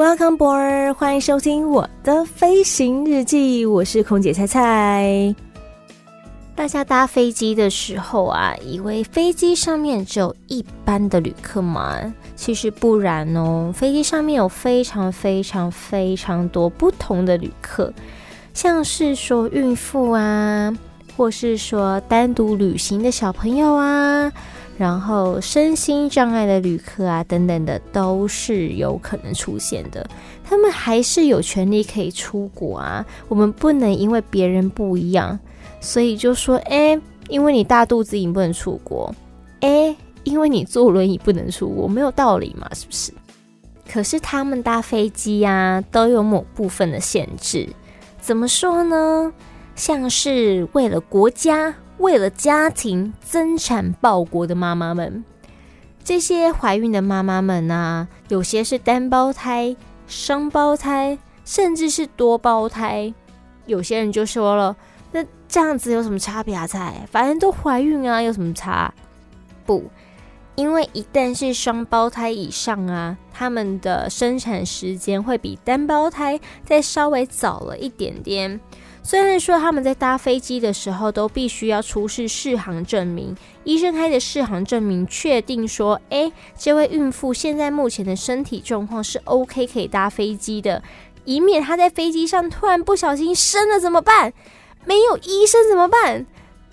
Welcome board，欢迎收听我的飞行日记，我是空姐菜菜。大家搭飞机的时候啊，以为飞机上面只有一般的旅客吗？其实不然哦，飞机上面有非常非常非常多不同的旅客，像是说孕妇啊，或是说单独旅行的小朋友啊。然后身心障碍的旅客啊，等等的都是有可能出现的。他们还是有权利可以出国啊。我们不能因为别人不一样，所以就说，哎，因为你大肚子，你不能出国。哎，因为你坐轮椅不能出国，没有道理嘛，是不是？可是他们搭飞机啊，都有某部分的限制。怎么说呢？像是为了国家。为了家庭增产报国的妈妈们，这些怀孕的妈妈们啊，有些是单胞胎、双胞胎，甚至是多胞胎。有些人就说了：“那这样子有什么差别啊？菜，反正都怀孕啊，有什么差？”不，因为一旦是双胞胎以上啊，他们的生产时间会比单胞胎再稍微早了一点点。虽然说他们在搭飞机的时候都必须要出示适航证明，医生开的适航证明确定说，哎，这位孕妇现在目前的身体状况是 OK，可以搭飞机的，以免她在飞机上突然不小心生了怎么办？没有医生怎么办？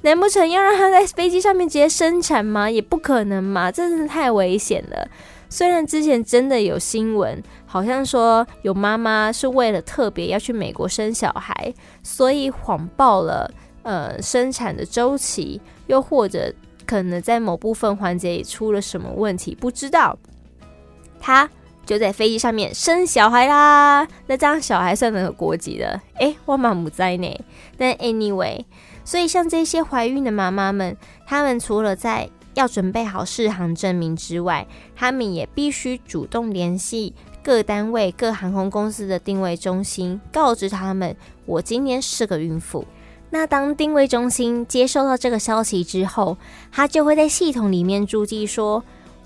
难不成要让她在飞机上面直接生产吗？也不可能嘛，这真的太危险了。虽然之前真的有新闻，好像说有妈妈是为了特别要去美国生小孩，所以谎报了呃生产的周期，又或者可能在某部分环节也出了什么问题，不知道，她就在飞机上面生小孩啦。那这样小孩算哪个国籍的？诶，我妈母在呢。但 anyway，所以像这些怀孕的妈妈们，她们除了在要准备好适航证明之外，他们也必须主动联系各单位、各航空公司的定位中心，告知他们我今天是个孕妇。那当定位中心接收到这个消息之后，他就会在系统里面注记说，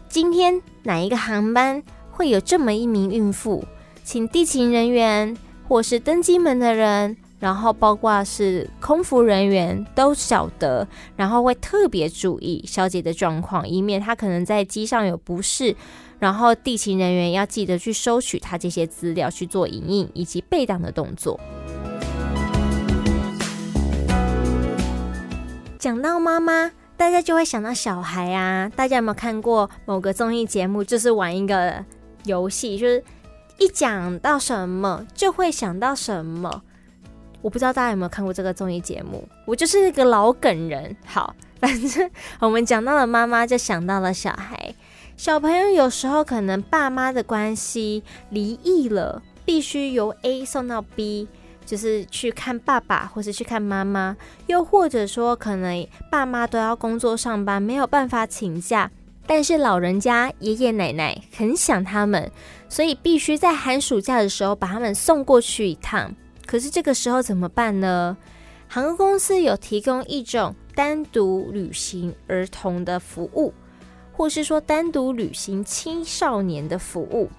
今天哪一个航班会有这么一名孕妇，请地勤人员或是登机门的人。然后包括是空服人员都晓得，然后会特别注意小姐的状况，以免她可能在机上有不适。然后地勤人员要记得去收取她这些资料，去做影印以及备档的动作。讲到妈妈，大家就会想到小孩啊。大家有没有看过某个综艺节目，就是玩一个游戏，就是一讲到什么就会想到什么。我不知道大家有没有看过这个综艺节目，我就是一个老梗人。好，反正我们讲到了妈妈，就想到了小孩。小朋友有时候可能爸妈的关系离异了，必须由 A 送到 B，就是去看爸爸或是去看妈妈，又或者说可能爸妈都要工作上班，没有办法请假，但是老人家爷爷奶奶很想他们，所以必须在寒暑假的时候把他们送过去一趟。可是这个时候怎么办呢？航空公司有提供一种单独旅行儿童的服务，或是说单独旅行青少年的服务。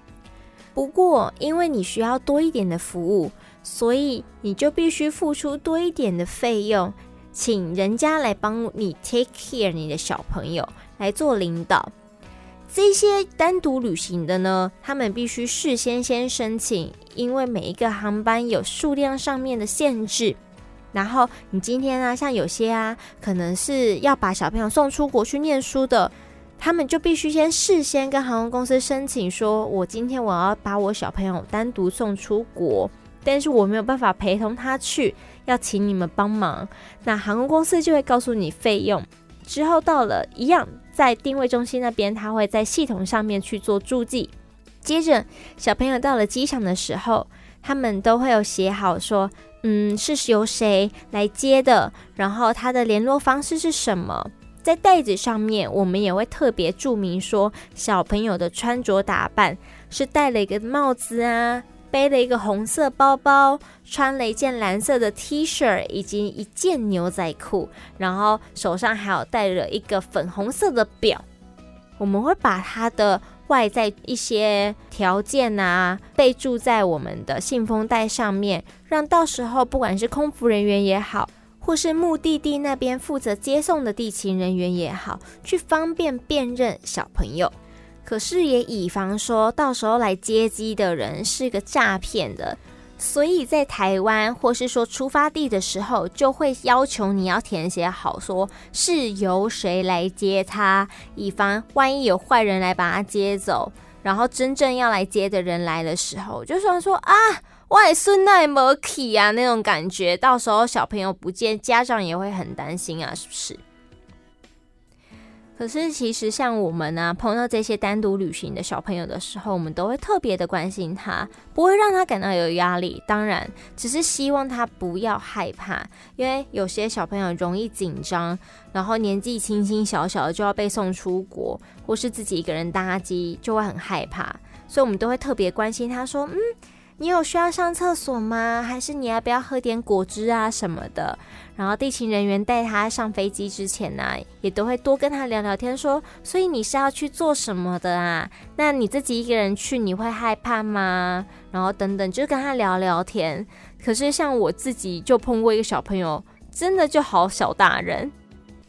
不过，因为你需要多一点的服务，所以你就必须付出多一点的费用，请人家来帮你 take care 你的小朋友来做领导。这些单独旅行的呢，他们必须事先先申请，因为每一个航班有数量上面的限制。然后你今天啊，像有些啊，可能是要把小朋友送出国去念书的，他们就必须先事先跟航空公司申请，说我今天我要把我小朋友单独送出国，但是我没有办法陪同他去，要请你们帮忙。那航空公司就会告诉你费用，之后到了一样。在定位中心那边，他会在系统上面去做注记，接着，小朋友到了机场的时候，他们都会有写好说，嗯，是由谁来接的，然后他的联络方式是什么。在袋子上面，我们也会特别注明说，小朋友的穿着打扮是戴了一个帽子啊，背了一个红色包包，穿了一件蓝色的 T 恤以及一件牛仔裤，然后手上还有戴了一个粉红色的表。我们会把他的外在一些条件啊备注在我们的信封袋上面，让到时候不管是空服人员也好，或是目的地那边负责接送的地勤人员也好，去方便辨认小朋友。可是也以防说到时候来接机的人是个诈骗的。所以在台湾，或是说出发地的时候，就会要求你要填写好，说是由谁来接他，以防万一有坏人来把他接走。然后真正要来接的人来的时候，就算说啊，外孙奈没去啊那种感觉，到时候小朋友不见，家长也会很担心啊，是不是？可是，其实像我们、啊，碰到这些单独旅行的小朋友的时候，我们都会特别的关心他，不会让他感到有压力。当然，只是希望他不要害怕，因为有些小朋友容易紧张，然后年纪轻轻小小的就要被送出国，或是自己一个人搭机，就会很害怕。所以，我们都会特别关心他，说：“嗯。”你有需要上厕所吗？还是你要不要喝点果汁啊什么的？然后地勤人员带他上飞机之前呢、也都会多跟他聊聊天说，所以你是要去做什么的啊？那你自己一个人去，你会害怕吗？然后等等，就跟他聊聊天。可是像我自己就碰过一个小朋友，真的就好小大人，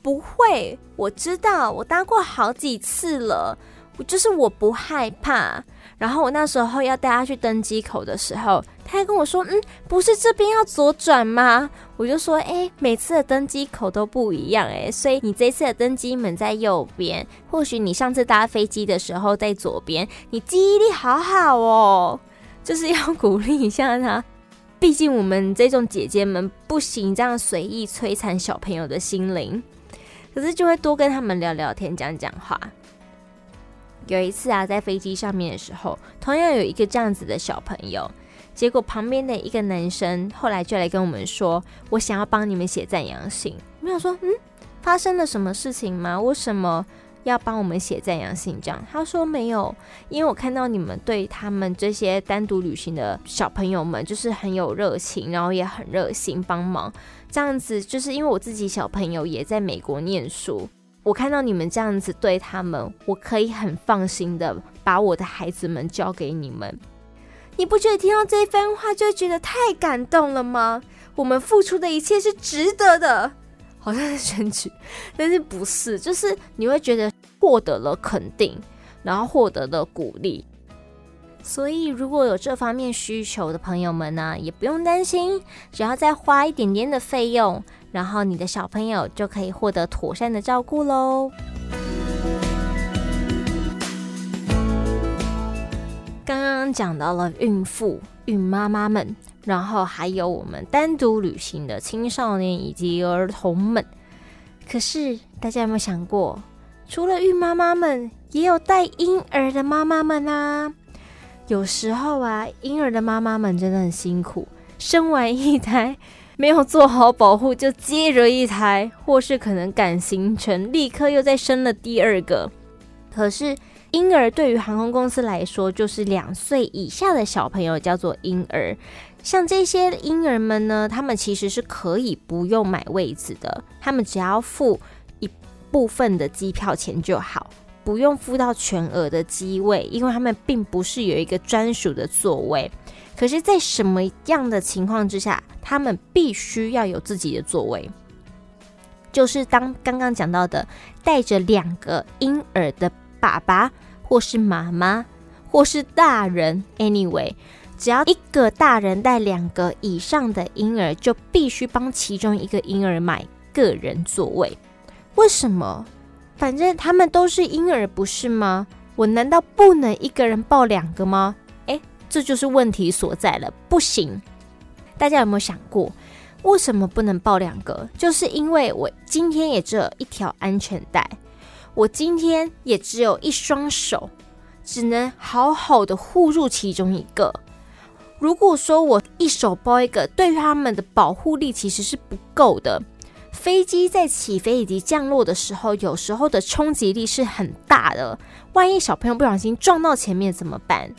不会，我知道，我搭过好几次了，我就是我不害怕。然后我那时候要带他去登机口的时候，他还跟我说：“嗯，不是这边要左转吗？”我就说：“哎，每次的登机口都不一样，哎，所以你这次的登机门在右边，或许你上次搭飞机的时候在左边。你记忆力好好哦，就是要鼓励一下他。毕竟我们这种姐姐们不行这样随意摧残小朋友的心灵，可是就会多跟他们聊聊天，讲讲话。”有一次啊，在飞机上面的时候，同样有一个这样子的小朋友，结果旁边的一个男生后来就来跟我们说：“我想要帮你们写赞扬信。”我想说：“嗯，发生了什么事情吗？为什么要帮我们写赞扬信？”这样他说：“没有，因为我看到你们对他们这些单独旅行的小朋友们就是很有热情，然后也很热心帮忙。这样子就是因为我自己小朋友也在美国念书。”我看到你们这样子对他们，我可以很放心的把我的孩子们交给你们。你不觉得听到这一番话就觉得太感动了吗？我们付出的一切是值得的，好像是选举，但是不是，就是你会觉得获得了肯定，然后获得了鼓励。所以如果有这方面需求的朋友们呢，也不用担心，只要再花一点点的费用。然后你的小朋友就可以获得妥善的照顾喽。刚刚讲到了孕妇、孕妈妈们，然后还有我们单独旅行的青少年以及儿童们。可是大家有没有想过，除了孕妈妈们，也有带婴儿的妈妈们啊？有时候啊，婴儿的妈妈们真的很辛苦，生完一胎。没有做好保护，就接着一胎，或是可能赶行程，立刻又再生了第二个。可是婴儿对于航空公司来说，就是两岁以下的小朋友叫做婴儿。像这些婴儿们呢，他们其实是可以不用买位子的，他们只要付一部分的机票钱就好，不用付到全额的机位，因为他们并不是有一个专属的座位。可是，在什么样的情况之下，他们必须要有自己的座位？就是当刚刚讲到的，带着两个婴儿的爸爸，或是妈妈，或是大人，anyway，只要一个大人带两个以上的婴儿，就必须帮其中一个婴儿买个人座位。为什么？反正他们都是婴儿，不是吗？我难道不能一个人抱两个吗？哎这就是问题所在了，不行。大家有没有想过，为什么不能抱两个？就是因为我今天也只有一条安全带，我今天也只有一双手，只能好好的护住其中一个。如果说我一手抱一个，对于他们的保护力其实是不够的。飞机在起飞以及降落的时候，有时候的冲击力是很大的。万一小朋友不小心撞到前面怎么办？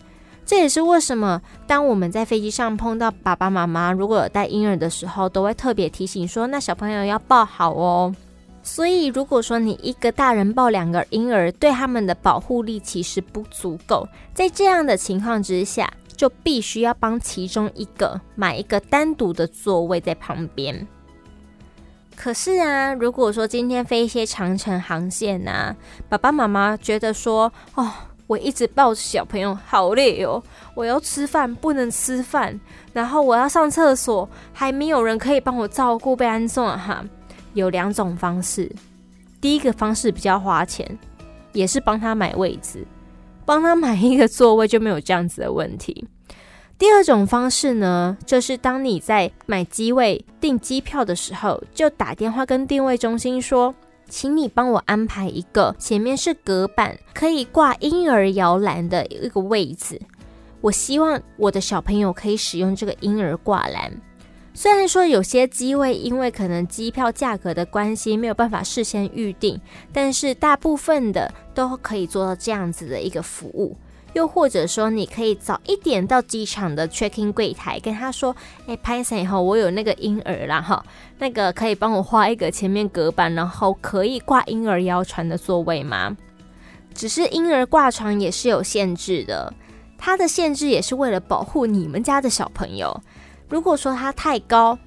这也是为什么当我们在飞机上碰到爸爸妈妈如果有带婴儿的时候，都会特别提醒说：那小朋友要抱好哦。所以，如果说你一个大人抱两个婴儿，对他们的保护力其实不足够。在这样的情况之下，就必须要帮其中一个买一个单独的座位在旁边。可是啊，如果说今天飞一些长城航线啊，爸爸妈妈觉得说，哦，我一直抱着小朋友好累哦，我要吃饭不能吃饭，然后我要上厕所还没有人可以帮我照顾，被安送啊哈。有两种方式，第一个方式比较花钱，也是帮他买位置，帮他买一个座位就没有这样子的问题。第二种方式呢，就是当你在买机位订机票的时候，就打电话跟订位中心说，请你帮我安排一个前面是隔板，可以挂婴儿摇篮的一个位置。我希望我的小朋友可以使用这个婴儿挂篮。虽然说有些机位因为可能机票价格的关系没有办法事先预定，但是大部分的都可以做到这样子的一个服务。又或者说，你可以早一点到机场的 checking 柜台，跟他说：“哎，拍摄以后我有那个婴儿啦，哈，那个可以帮我画一个前面隔板，然后可以挂婴儿摇床的座位吗？”只是婴儿挂床也是有限制的，它的限制也是为了保护你们家的小朋友。如果说他太高，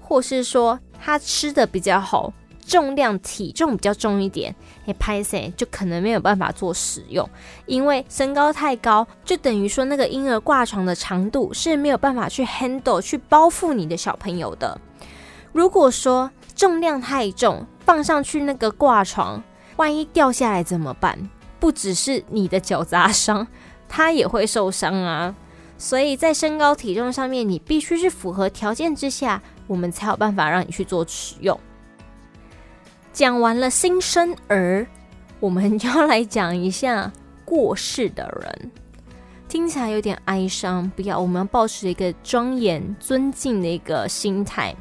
或是说他吃的比较好。重量体重比较重一点，哎，拍谢就可能没有办法做使用，因为身高太高，就等于说那个婴儿挂床的长度是没有办法去 handle 去包覆你的小朋友的。如果说重量太重，放上去那个挂床，万一掉下来怎么办？不只是你的脚砸伤，他也会受伤啊。所以在身高体重上面，你必须是符合条件之下，我们才有办法让你去做使用。讲完了新生儿，我们要来讲一下过世的人。听起来有点哀伤，不要，我们要保持一个庄严、尊敬的一个心态。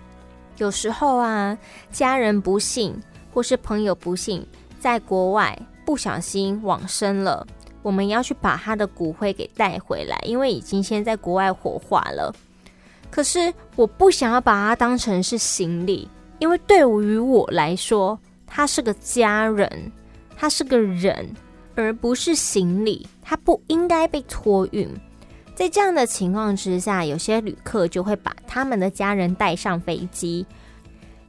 有时候啊，家人不幸或是朋友不幸在国外不小心往生了，我们要去把他的骨灰给带回来，因为已经先在国外火化了。可是我不想要把它当成是行李。因为对于我来说，他是个家人，他是个人，而不是行李，他不应该被托运。在这样的情况之下，有些旅客就会把他们的家人带上飞机。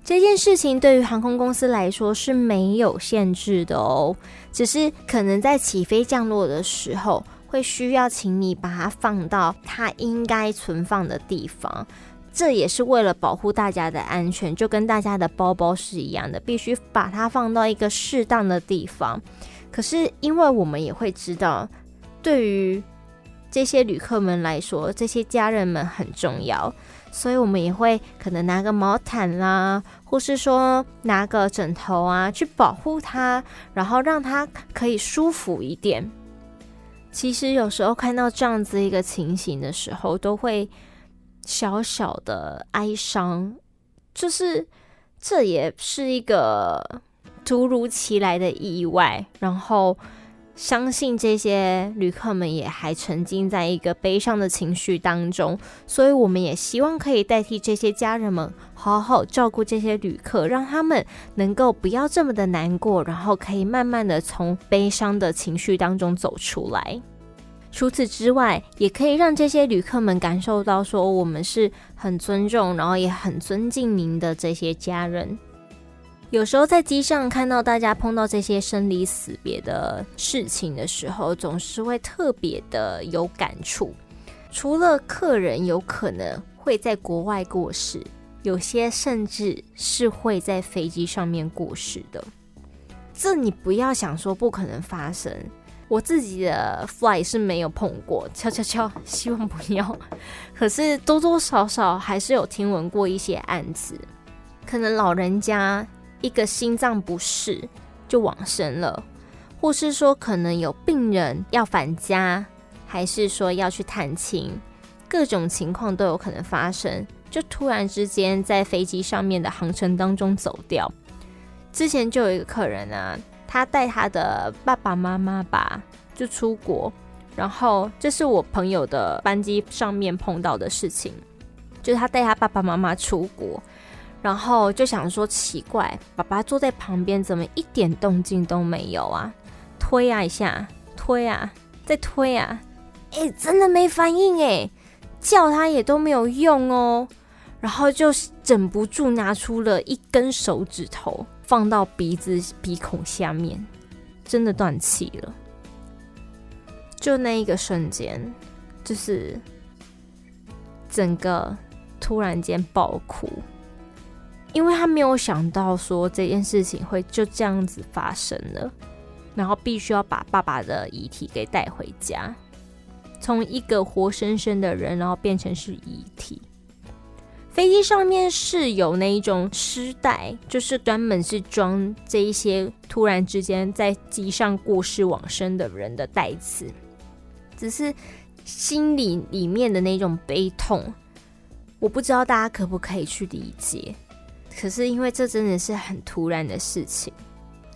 这件事情对于航空公司来说是没有限制的哦，只是可能在起飞降落的时候，会需要请你把它放到它应该存放的地方。这也是为了保护大家的安全，就跟大家的包包是一样的，必须把它放到一个适当的地方。可是，因为我们也会知道，对于这些旅客们来说，这些家人们很重要，所以我们也会可能拿个毛毯啦，或是说拿个枕头啊，去保护他，然后让他可以舒服一点。其实有时候看到这样子一个情形的时候，都会。小小的哀伤，就是这也是一个突如其来的意外。然后，相信这些旅客们也还沉浸在一个悲伤的情绪当中，所以我们也希望可以代替这些家人们，好好照顾这些旅客，让他们能够不要这么的难过，然后可以慢慢的从悲伤的情绪当中走出来。除此之外，也可以让这些旅客们感受到，说我们是很尊重，然后也很尊敬您的这些家人。有时候在机上看到大家碰到这些生离死别的事情的时候，总是会特别的有感触。除了客人有可能会在国外过世，有些甚至是会在飞机上面过世的。这你不要想说不可能发生。我自己的 fly 是没有碰过，敲敲敲，希望不要。可是多多少少还是有听闻过一些案子，可能老人家一个心脏不适就往生了，或是说可能有病人要返家，还是说要去探亲，各种情况都有可能发生。就突然之间在飞机上面的航程当中走掉。之前就有一个客人啊，他带他的爸爸妈妈吧，就出国，然后这是我朋友的班机上面碰到的事情，就是他带他爸爸妈妈出国，然后就想说奇怪，爸爸坐在旁边怎么一点动静都没有啊？推啊一下，推啊，再推啊，哎，真的没反应哎，叫他也都没有用哦。然后就忍不住拿出了一根手指头，放到鼻子鼻孔下面，真的断气了。就那一个瞬间，就是整个突然间爆哭，因为他没有想到说这件事情会就这样子发生了，然后必须要把爸爸的遗体给带回家，从一个活生生的人，然后变成是遗体。飞机上面是有那一种尸袋，就是专门是装这一些突然之间在机上过世往生的人的袋子。只是心里里面的那种悲痛，我不知道大家可不可以去理解。可是因为这真的是很突然的事情，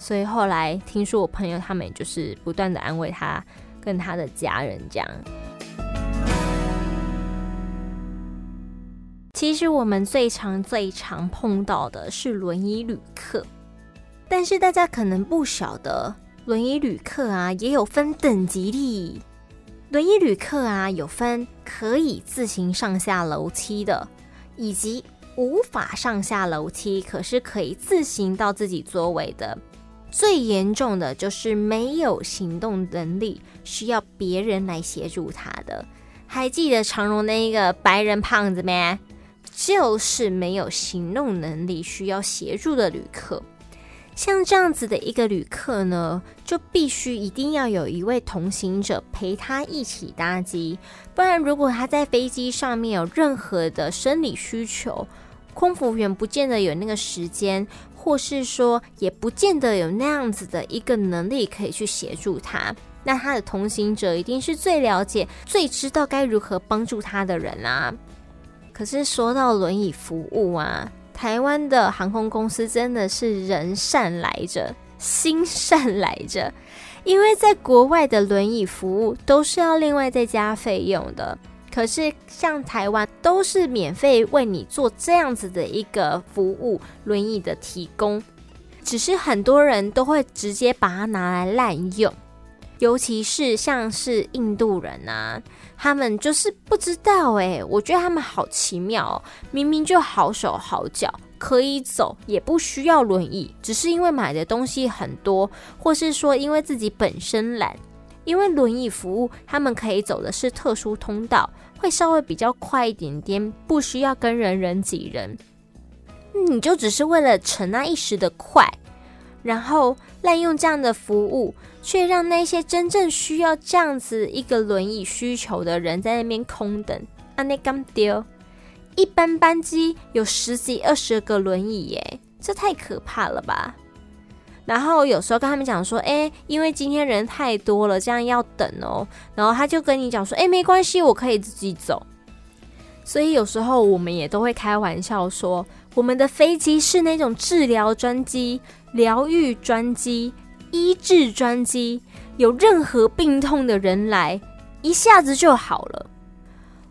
所以后来听说我朋友他们就是不断的安慰他跟他的家人这样。其实我们最常、最常碰到的是轮椅旅客，但是大家可能不晓得，轮椅旅客啊也有分等级的。轮椅旅客啊有分可以自行上下楼梯的，以及无法上下楼梯，可是可以自行到自己座位的。最严重的就是没有行动能力，需要别人来协助他的。还记得长荣那一个白人胖子没？就是没有行动能力需要协助的旅客，像这样子的一个旅客呢，就必须一定要有一位同行者陪他一起搭机，不然如果他在飞机上面有任何的生理需求，空服员不见得有那个时间，或是说也不见得有那样子的一个能力可以去协助他，那他的同行者一定是最了解、最知道该如何帮助他的人啊。可是说到轮椅服务啊，台湾的航空公司真的是人善来着，心善来着。因为在国外的轮椅服务都是要另外再加费用的，可是像台湾都是免费为你做这样子的一个服务，轮椅的提供，只是很多人都会直接把它拿来滥用。尤其是像是印度人啊，他们就是不知道哎，我觉得他们好奇妙哦，明明就好手好脚，可以走，也不需要轮椅，只是因为买的东西很多，或是说因为自己本身懒，因为轮椅服务，他们可以走的是特殊通道，会稍微比较快一点点，不需要跟人人挤人，你就只是为了逞那一时的快。然后滥用这样的服务，却让那些真正需要这样子一个轮椅需求的人在那边空等。啊，那刚丢，一般班机有十几二十个轮椅耶，这太可怕了吧！然后有时候跟他们讲说，哎，因为今天人太多了，这样要等哦。然后他就跟你讲说，哎，没关系，我可以自己走。所以有时候我们也都会开玩笑说，我们的飞机是那种治疗专机。疗愈专机、医治专机，有任何病痛的人来，一下子就好了。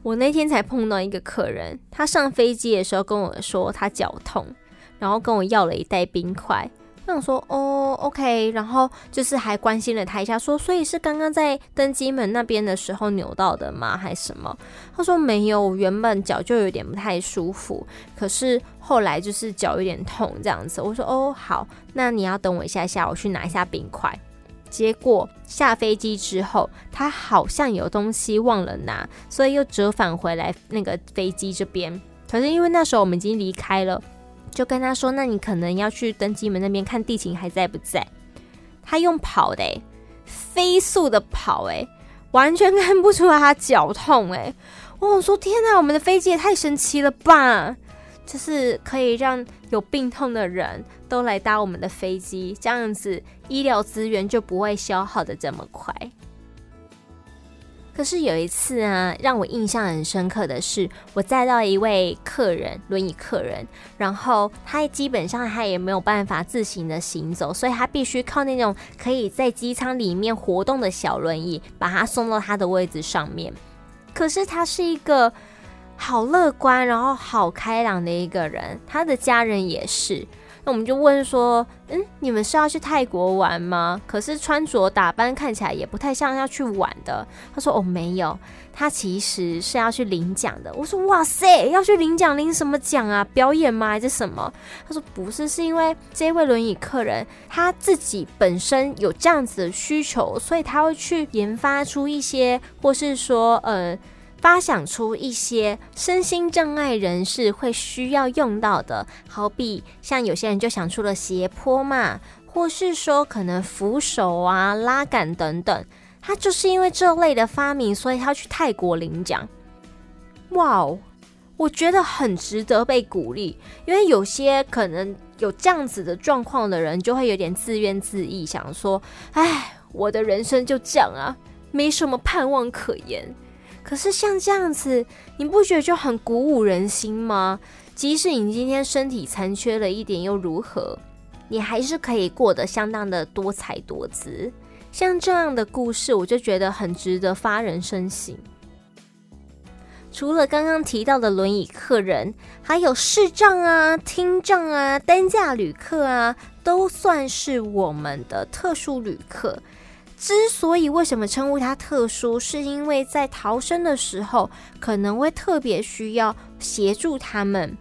我那天才碰到一个客人，他上飞机的时候跟我说他脚痛，然后跟我要了一袋冰块。我想说哦，OK，然后就是还关心了他一下，说所以是刚刚在登机门那边的时候扭到的吗？还是什么？他说没有，原本脚就有点不太舒服，可是后来就是脚有点痛这样子。我说哦，好，那你要等我一下下，我去拿一下冰块。结果下飞机之后，他好像有东西忘了拿，所以又折返回来那个飞机这边。可是因为那时候我们已经离开了。就跟他说：“那你可能要去登机门那边看地勤还在不在。”他用跑的、飞速的跑、欸，诶，完全看不出来他脚痛、欸，诶。我说：“天哪，我们的飞机也太神奇了吧！就是可以让有病痛的人都来搭我们的飞机，这样子医疗资源就不会消耗的这么快。可是有一次啊，让我印象很深刻的是，我载到一位客人，轮椅客人，然后他基本上他也没有办法自行的行走，所以他必须靠那种可以在机舱里面活动的小轮椅，把他送到他的位置上面。可是他是一个好乐观，然后好开朗的一个人，他的家人也是。那我们就问说，嗯，你们是要去泰国玩吗？可是穿着打扮看起来也不太像要去玩的。他说，哦，没有，他其实是要去领奖的。我说，哇塞，要去领奖，领什么奖啊？表演吗？还是什么？他说，不是，是因为这位轮椅客人他自己本身有这样子的需求，所以他会去研发出一些，或是说，呃。发想出一些身心障碍人士会需要用到的，好比像有些人就想出了斜坡嘛，或是说可能扶手啊、拉杆等等。他就是因为这类的发明，所以他去泰国领奖。哇哦，我觉得很值得被鼓励，因为有些可能有这样子的状况的人，就会有点自怨自艾，想说：“哎，我的人生就这样啊，没什么盼望可言。”可是像这样子，你不觉得就很鼓舞人心吗？即使你今天身体残缺了一点又如何？你还是可以过得相当的多彩多姿。像这样的故事，我就觉得很值得发人深省。除了刚刚提到的轮椅客人，还有视障啊、听障啊、担架旅客啊，都算是我们的特殊旅客。之所以为什么称呼它特殊，是因为在逃生的时候可能会特别需要协助他们，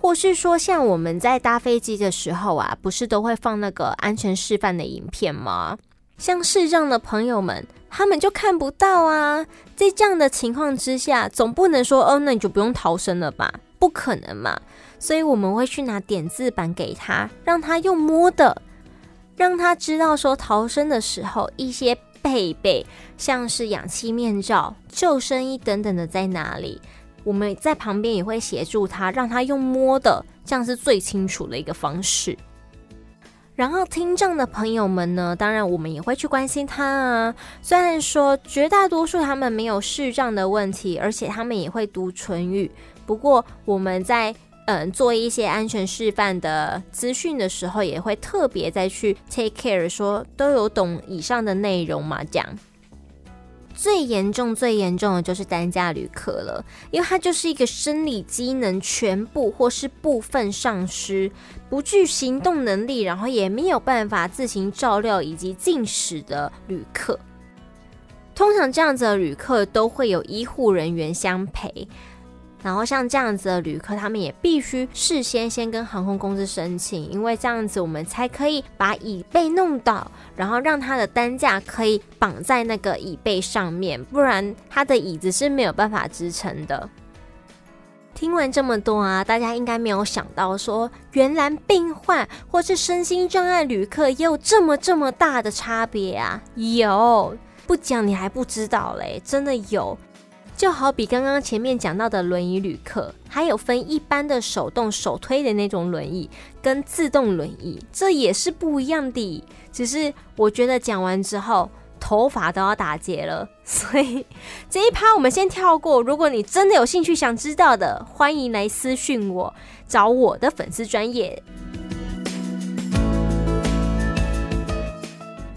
或是说像我们在搭飞机的时候啊，不是都会放那个安全示范的影片吗？像视障的朋友们，他们就看不到啊。在这样的情况之下，总不能说哦，那你就不用逃生了吧？不可能嘛。所以我们会去拿点字板给他，让他用摸的。让他知道说逃生的时候一些配备，像是氧气面罩、救生衣等等的在哪里，我们在旁边也会协助他，让他用摸的，这样是最清楚的一个方式。然后听障的朋友们呢，当然我们也会去关心他啊。虽然说绝大多数他们没有视障的问题，而且他们也会读唇语，不过我们在。嗯，做一些安全示范的资讯的时候，也会特别再去 take care，说都有懂以上的内容嘛？这样最严重、最严重的就是担架旅客了，因为他就是一个生理机能全部或是部分丧失，不具行动能力，然后也没有办法自行照料以及进食的旅客。通常这样子的旅客都会有医护人员相陪。然后像这样子的旅客，他们也必须事先先跟航空公司申请，因为这样子我们才可以把椅背弄倒，然后让他的担架可以绑在那个椅背上面，不然他的椅子是没有办法支撑的。听完这么多啊，大家应该没有想到说，原来病患或是身心障碍旅客也有这么这么大的差别啊！有，不讲你还不知道嘞，真的有。就好比刚刚前面讲到的轮椅旅客，还有分一般的手动手推的那种轮椅，跟自动轮椅，这也是不一样的。只是我觉得讲完之后，头发都要打结了，所以这一趴我们先跳过。如果你真的有兴趣想知道的，欢迎来私讯我，找我的粉丝专业。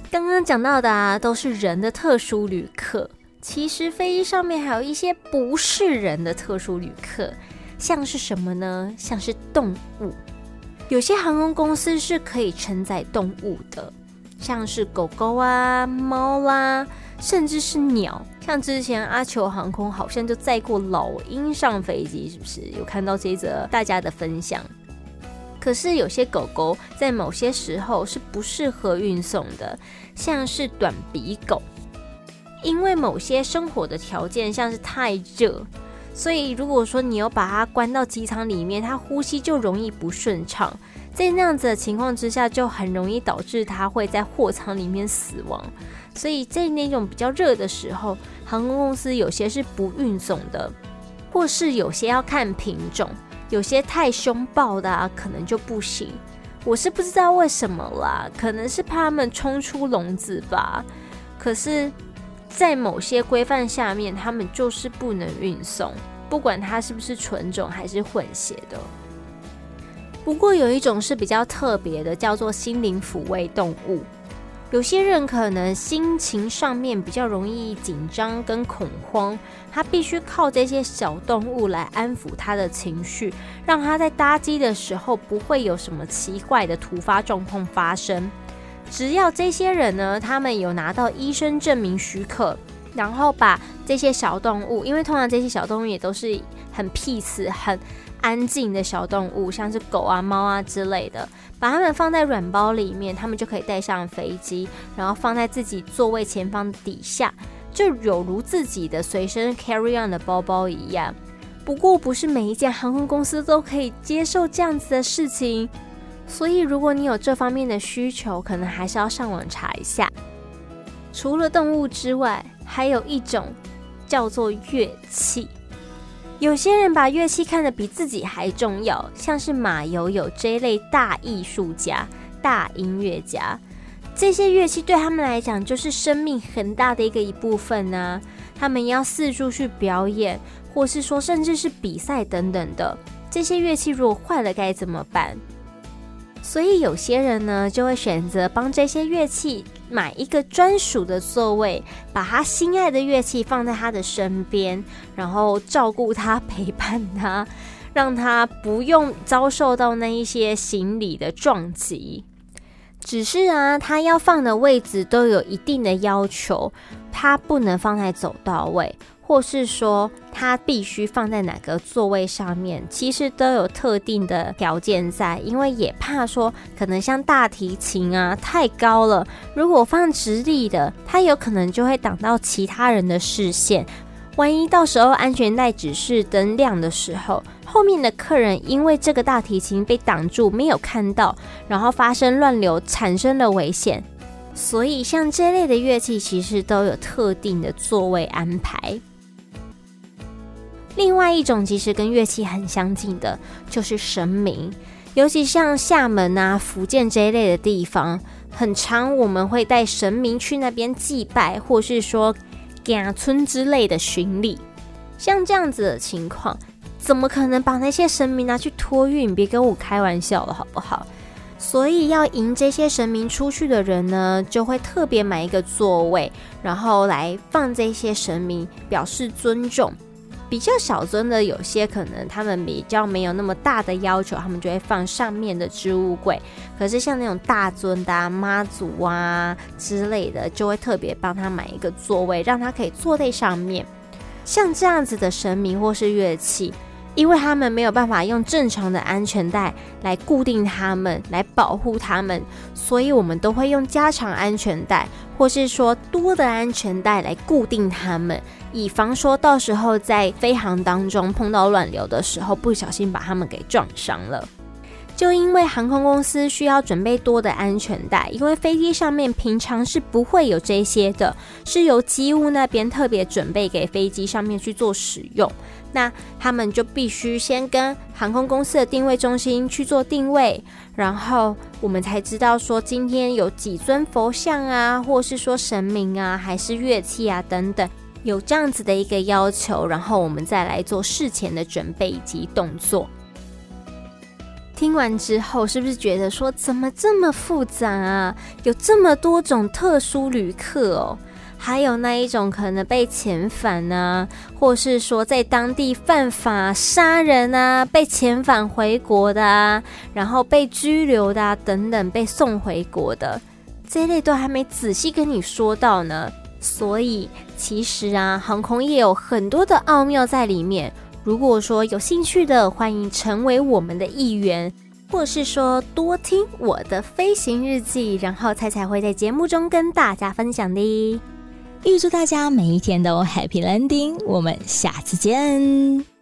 刚刚讲到的啊，都是人的特殊旅客。其实飞机上面还有一些不是人的特殊旅客，像是什么呢？像是动物。有些航空公司是可以承载动物的，像是狗狗啊、猫啦，甚至是鸟。像之前阿球航空好像就载过老鹰上飞机，是不是？有看到这则大家的分享？可是有些狗狗在某些时候是不适合运送的，像是短鼻狗。因为某些生活的条件像是太热，所以如果说你要把它关到机舱里面，它呼吸就容易不顺畅。在那样子的情况之下，就很容易导致它会在货舱里面死亡。所以在那种比较热的时候，航空公司有些是不运送的，或是有些要看品种。有些太凶暴的啊，可能就不行。我是不知道为什么啦，可能是怕他们冲出笼子吧。可是，在某些规范下面，他们就是不能运送，不管它是不是纯种还是混血的。不过有一种是比较特别的，叫做心灵抚慰动物。有些人可能心情上面比较容易紧张跟恐慌，他必须靠这些小动物来安抚他的情绪，让他在搭机的时候不会有什么奇怪的突发状况发生。只要这些人呢，他们有拿到医生证明许可，然后把这些小动物，因为通常这些小动物也都是很 peace 很。安静的小动物，像是狗啊、猫啊之类的，把它们放在软包里面，他们就可以带上飞机，然后放在自己座位前方底下，就有如自己的随身 carry on 的包包一样。不过，不是每一间航空公司都可以接受这样子的事情，所以如果你有这方面的需求，可能还是要上网查一下。除了动物之外，还有一种叫做乐器。有些人把乐器看得比自己还重要，像是马友友这类大艺术家、大音乐家，这些乐器对他们来讲就是生命很大的一个一部分呢、他们要四处去表演，或是说甚至是比赛等等的。这些乐器如果坏了该怎么办？所以有些人呢就会选择帮这些乐器。买一个专属的座位，把他心爱的乐器放在他的身边，然后照顾他、陪伴他，让他不用遭受到那一些行李的撞击。只是啊，他要放的位置都有一定的要求，他不能放在走道位。或是说它必须放在哪个座位上面，其实都有特定的条件在，因为也怕说可能像大提琴啊太高了，如果放直立的，它有可能就会挡到其他人的视线，万一到时候安全带指示灯亮的时候，后面的客人因为这个大提琴被挡住没有看到，然后发生乱流，产生了危险，所以像这类的乐器其实都有特定的座位安排。另外一种其实跟乐器很相近的，就是神明，尤其像厦门啊、福建这一类的地方，很常我们会带神明去那边祭拜，或是说家村之类的巡礼。像这样子的情况，怎么可能把那些神明拿去托运？别跟我开玩笑了，好不好？所以要迎这些神明出去的人呢，就会特别买一个座位，然后来放这些神明，表示尊重。比较小尊的，有些可能他们比较没有那么大的要求，他们就会放上面的置物柜。可是像那种大尊的、妈祖啊之类的，就会特别帮他买一个座位，让他可以坐在上面。像这样子的神明或是乐器。因为他们没有办法用正常的安全带来固定他们，来保护他们，所以我们都会用加长安全带，或是说多的安全带来固定他们，以防说到时候在飞航当中碰到乱流的时候，不小心把他们给撞伤了。就因为航空公司需要准备多的安全带，因为飞机上面平常是不会有这些的，是由机务那边特别准备给飞机上面去做使用。那他们就必须先跟航空公司的定位中心去做定位，然后我们才知道说今天有几尊佛像啊，或是说神明啊，还是乐器啊等等，有这样子的一个要求，然后我们再来做事前的准备以及动作。听完之后，是不是觉得说怎么这么复杂啊？有这么多种特殊旅客哦，还有那一种可能被遣返啊，或是说在当地犯法杀人啊，被遣返回国的啊，然后被拘留的啊，等等被送回国的，这一类都还没仔细跟你说到呢。所以其实啊，航空业有很多的奥妙在里面。如果说有兴趣的，欢迎成为我们的一员，或是说多听我的飞行日记，然后菜菜会在节目中跟大家分享的。预祝大家每一天都 Happy Landing，我们下次见。